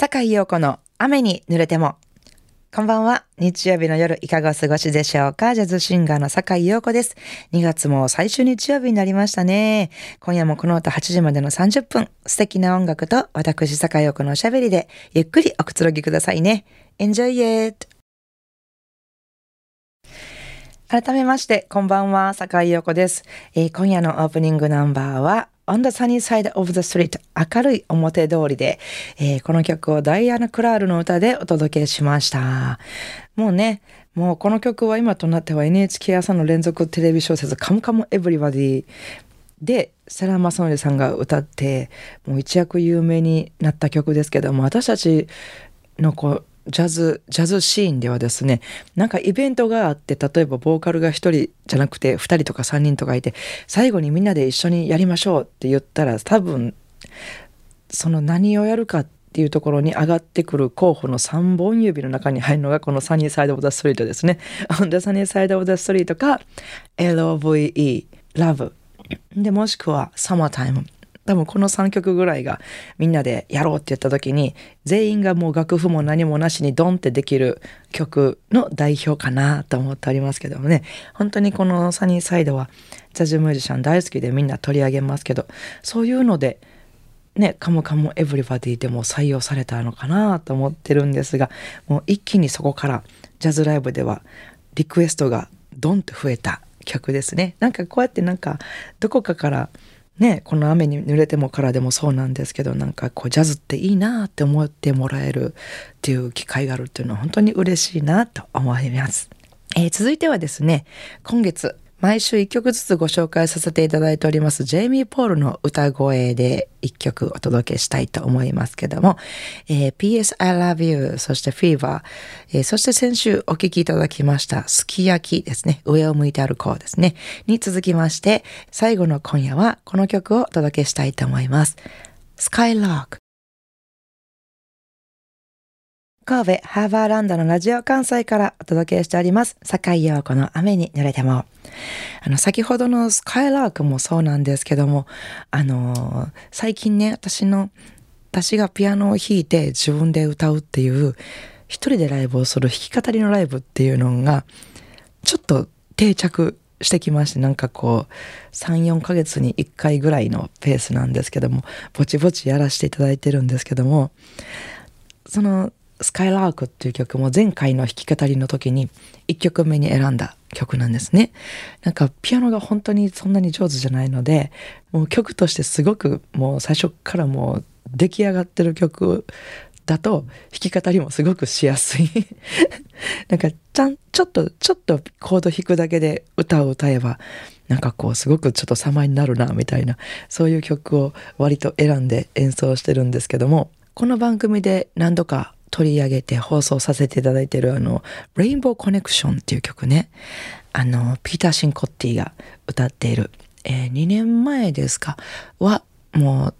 坂井陽子の雨に濡れても。こんばんは。日曜日の夜いかがお過ごしでしょうかジャズシンガーの坂井陽子です。2月も最終日曜日になりましたね。今夜もこの後8時までの30分、素敵な音楽と私坂井陽子のおしゃべりでゆっくりおくつろぎくださいね。Enjoy it! 改めまして、こんばんは、坂井陽子です、えー、今夜のオープニングナンバーは、On the Sunny Side of the Street 明るい表通りで、えー、この曲をダイアナ・クラールの歌でお届けしました。もうね、もうこの曲は今となっては NHK 朝の連続テレビ小説カムカムエブリバディで世良正則さんが歌ってもう一躍有名になった曲ですけども私たちのこうジャズ、ジャズシーンではですね、なんかイベントがあって、例えばボーカルが1人じゃなくて2人とか3人とかいて、最後にみんなで一緒にやりましょうって言ったら、多分、その何をやるかっていうところに上がってくる候補の3本指の中に入るのがこのサニーサイドオブザストリートですね。On the sunny side of the street か LOVE、Love。で、もしくは Summertime。多分この3曲ぐらいがみんなでやろうって言った時に全員がもう楽譜も何もなしにドンってできる曲の代表かなと思っておりますけどもね。本当にこのサニーサイドはジャズミュージシャン大好きでみんな取り上げますけどそういうのでね、カムカムエブリバディでも採用されたのかなと思ってるんですがもう一気にそこからジャズライブではリクエストがドンと増えた曲ですね。なんかこうやってなんかどこかからね、この雨に濡れてもからでもそうなんですけどなんかこうジャズっていいなって思ってもらえるっていう機会があるっていうのは本当に嬉しいなと思います。えー、続いてはですね今月毎週1曲ずつご紹介させていただいておりますジェイミー・ポールの歌声で1曲お届けしたいと思いますけども、えー、PS I Love You そして Fever、えー、そして先週お聴きいただきましたすき焼きですね上を向いて歩こうですねに続きまして最後の今夜はこの曲をお届けしたいと思います Skylog. 神戸ハーバーランドのラジオ関西からお届けしております。坂井陽子の雨に濡れても。あの、先ほどのスカイラークもそうなんですけども、あのー、最近ね、私の、私がピアノを弾いて自分で歌うっていう、一人でライブをする弾き語りのライブっていうのが、ちょっと定着してきましてなんかこう34ヶ月に1回ぐらいのペースなんですけどもぼちぼちやらせていただいてるんですけどもそのスカイラークっていう曲も前回の弾き語りの時に1曲目に選んだ曲なんですね。なんかピアノが本当にそんなに上手じゃないので、もう曲としてすごくもう最初からもう出来上がってる曲だと弾き語りもすごくしやすい なんかちゃん、ちょっと、ちょっとコード弾くだけで歌を歌えば、なんかこうすごくちょっと様になるなみたいな、そういう曲を割と選んで演奏してるんですけども、この番組で何度か取り上げて放送させていただいているあの、レインボーコネクションっていう曲ね。あの、ピーター・シンコッティが歌っている、えー、2年前ですか？は、もう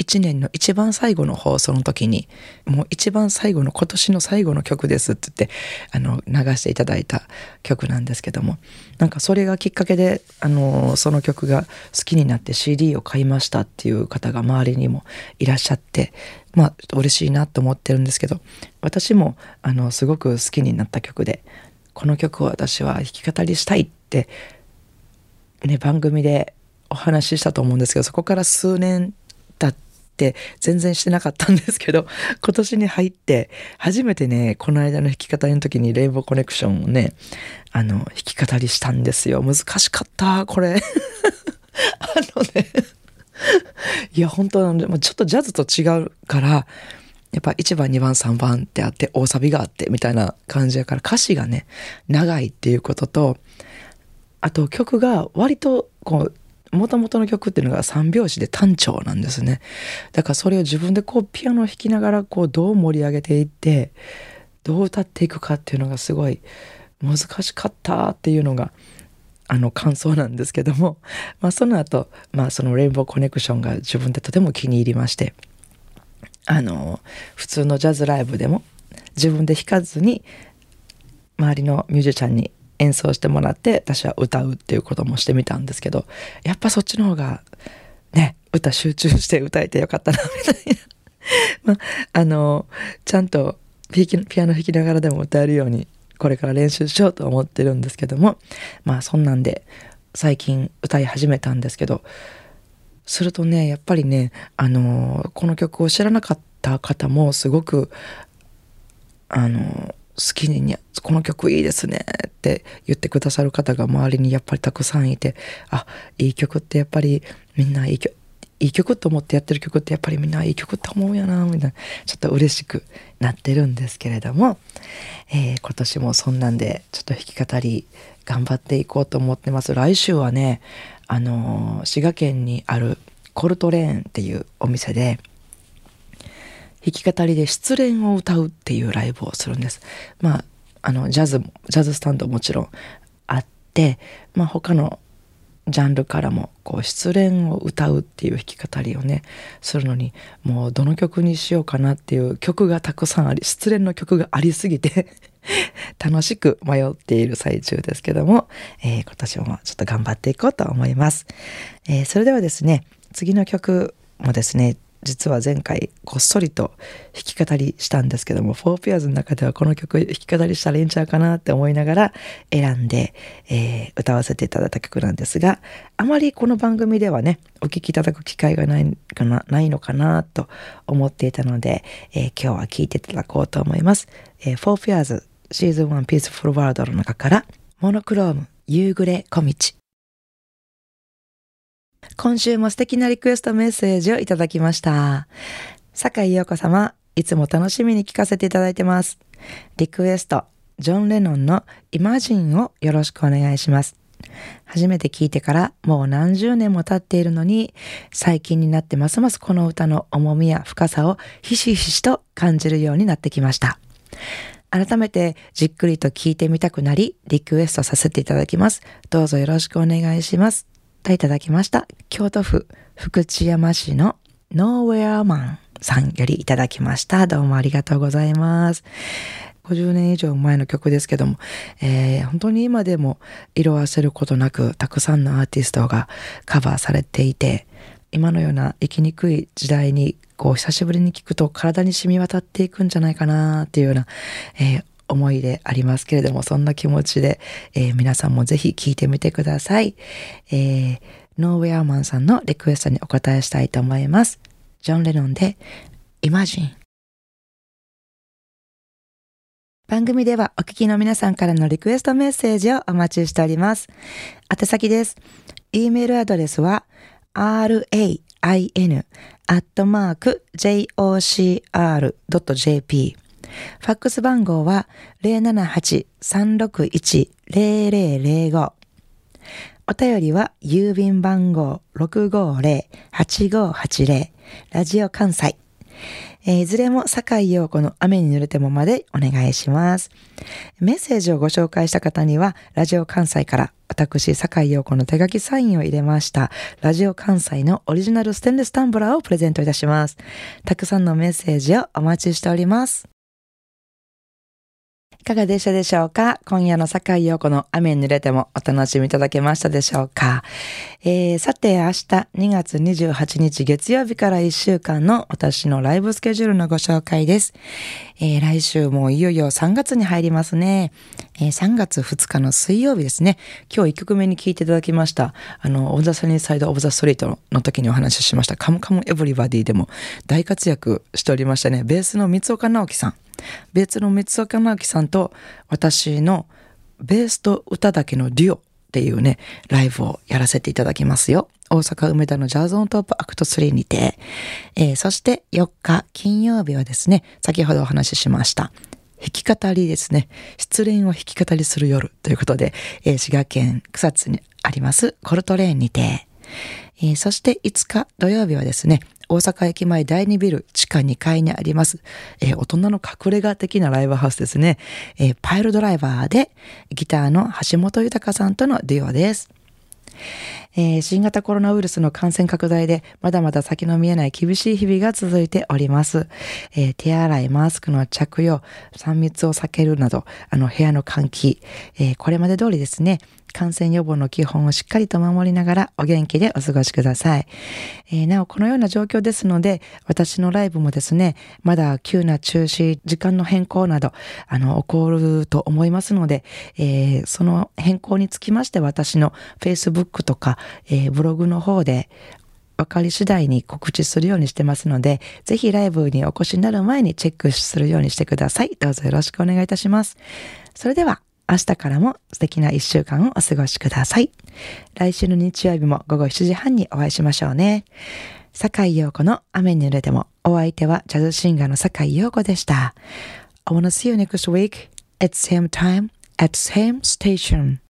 1年の一番最後の放送の時にもう一番最後の今年の最後の曲ですって言ってあの流していただいた曲なんですけどもなんかそれがきっかけであのその曲が好きになって CD を買いましたっていう方が周りにもいらっしゃってまあ嬉しいなと思ってるんですけど私もあのすごく好きになった曲でこの曲を私は弾き語りしたいってね番組でお話ししたと思うんですけどそこから数年って全然してなかったんですけど、今年に入って初めてね、この間の弾き語りの時にレイボーコネクションをね、あの、弾き語りしたんですよ。難しかった、これ。あのねいや、本当なんで、もちょっとジャズと違うから、やっぱ1番2番3番ってあって大サビがあってみたいな感じやから歌詞がね長いっていうこととあと曲が割とこうもともとの曲っていうのが3拍子で単調なんですね。だからそれを自分でこうピアノを弾きながらこうどう盛り上げていってどう歌っていくかっていうのがすごい難しかったっていうのがあの感想なんですけども、まあ、その後、まあそのレインボーコネクションが自分でとても気に入りましてあの普通のジャズライブでも自分で弾かずに周りのミュージシャンに演奏してもらって私は歌うっていうこともしてみたんですけどやっぱそっちの方がね歌集中して歌えてよかったなみたいな。まあ、あの、ちゃんとピアノ弾きながらでも歌えるように、これから練習しようと思ってるんですけども、まあそんなんで最近歌い始めたんですけど、するとね、やっぱりね、あの、この曲を知らなかった方もすごく、あの、好きにこの曲いいですねって言ってくださる方が周りにやっぱりたくさんいてあいい曲ってやっぱりみんないい曲いい曲と思ってやってる曲ってやっぱりみんないい曲って思うやなみたいなちょっと嬉しくなってるんですけれども、えー、今年もそんなんでちょっと弾き語り頑張っていこうと思ってます来週はねあのー、滋賀県にあるコルトレーンっていうお店で弾き語りで失恋を歌うっていうライブをするんです。まあ、あの、ジャズ、ジャズスタンドもちろんあって、まあ他のジャンルからもこう失恋を歌うっていう弾き語りをねするのにもうどの曲にしようかなっていう曲がたくさんあり失恋の曲がありすぎて 楽しく迷っている最中ですけども、えー、今年もちょっと頑張っていこうと思います、えー、それではですね次の曲もですね実は前回こっそりと弾き語りしたんですけども、フォーピアーズの中ではこの曲弾き語りしたらいいんちゃうかなって思いながら選んで、えー、歌わせていただいた曲なんですが、あまりこの番組ではね、お聴きいただく機会がないかなないのかなと思っていたので、えー、今日は聴いていただこうと思います。えー、フォーピアーズシーズン1ピースフルワールドの中からモノクローム夕暮れ小道今週も素敵なリクエストメッセージをいただきました。坂井陽子様、いつも楽しみに聞かせていただいてます。リクエスト、ジョン・レノンのイマジンをよろしくお願いします。初めて聞いてからもう何十年も経っているのに、最近になってますますこの歌の重みや深さをひしひしと感じるようになってきました。改めてじっくりと聞いてみたくなり、リクエストさせていただきます。どうぞよろしくお願いします。といただきました。京都府福知山市のノーウェアマンさんよりいただきました。どうもありがとうございます。50年以上前の曲ですけども、えー、本当に今でも色あせることなくたくさんのアーティストがカバーされていて、今のような生きにくい時代にこう久しぶりに聞くと体に染み渡っていくんじゃないかなっていうような、えー、思いでありますけれども、そんな気持ちで、えー、皆さんもぜひ聴いてみてください。えー、ノーウェアマンさんのリクエストにお答えしたいと思います。ジョン・レノンで Imagine 番組ではお聞きの皆さんからのリクエストメッセージをお待ちしております。宛先です。e メールアドレスは rain ファックス番号は078-361-0005。お便りは郵便番号650-8580ラジオ関西。えー、いずれも坂井陽子の雨に濡れてもまでお願いします。メッセージをご紹介した方には、ラジオ関西から私、坂井陽子の手書きサインを入れました、ラジオ関西のオリジナルステンレスタンブラーをプレゼントいたします。たくさんのメッセージをお待ちしております。いかがでしたでしょうか？今夜の坂井陽子の雨に濡れてもお楽しみいただけましたでしょうか、えー、さて明日2月28日月曜日から1週間の私のライブスケジュールのご紹介です。えー、来週もいよいよ3月に入りますね。えー、3月2日の水曜日ですね。今日1曲目に聴いていただきました。あの、オブザサニーサイドオブザストリートの時にお話ししましたカムカムエブリバディでも大活躍しておりましたね。ベースの三岡直樹さん。ベースの三岡直樹さんと私のベースと歌だけのデュオっていうね、ライブをやらせていただきますよ。大阪梅田のジャズオントップアクト3にて、えー、そして4日金曜日はですね、先ほどお話ししました。弾き語りですね。失恋を弾き語りする夜ということで、えー、滋賀県草津にありますコルトレーンにて、えー、そして5日土曜日はですね、大阪駅前第2ビル地下2階にあります、えー、大人の隠れ家的なライブハウスですね、えー、パイルドライバーでギターの橋本豊さんとのデュオです。えー、新型コロナウイルスの感染拡大でまだまだ先の見えない厳しい日々が続いております。えー、手洗い、マスクの着用、3密を避けるなど、あの部屋の換気、えー、これまで通りですね、感染予防の基本をしっかりと守りながらお元気でお過ごしください。えー、なお、このような状況ですので、私のライブもですね、まだ急な中止、時間の変更など、あの、起こると思いますので、えー、その変更につきまして私の Facebook とか、えー、ブログの方で分かり次第に告知するようにしてますので、ぜひライブにお越しになる前にチェックするようにしてください。どうぞよろしくお願いいたします。それでは、明日からも素敵な一週間をお過ごしください。来週の日曜日も午後7時半にお会いしましょうね。坂井陽子の雨に濡れても、お相手はジャズシンガーの坂井陽子でした。I wanna see you next week at same time at same station.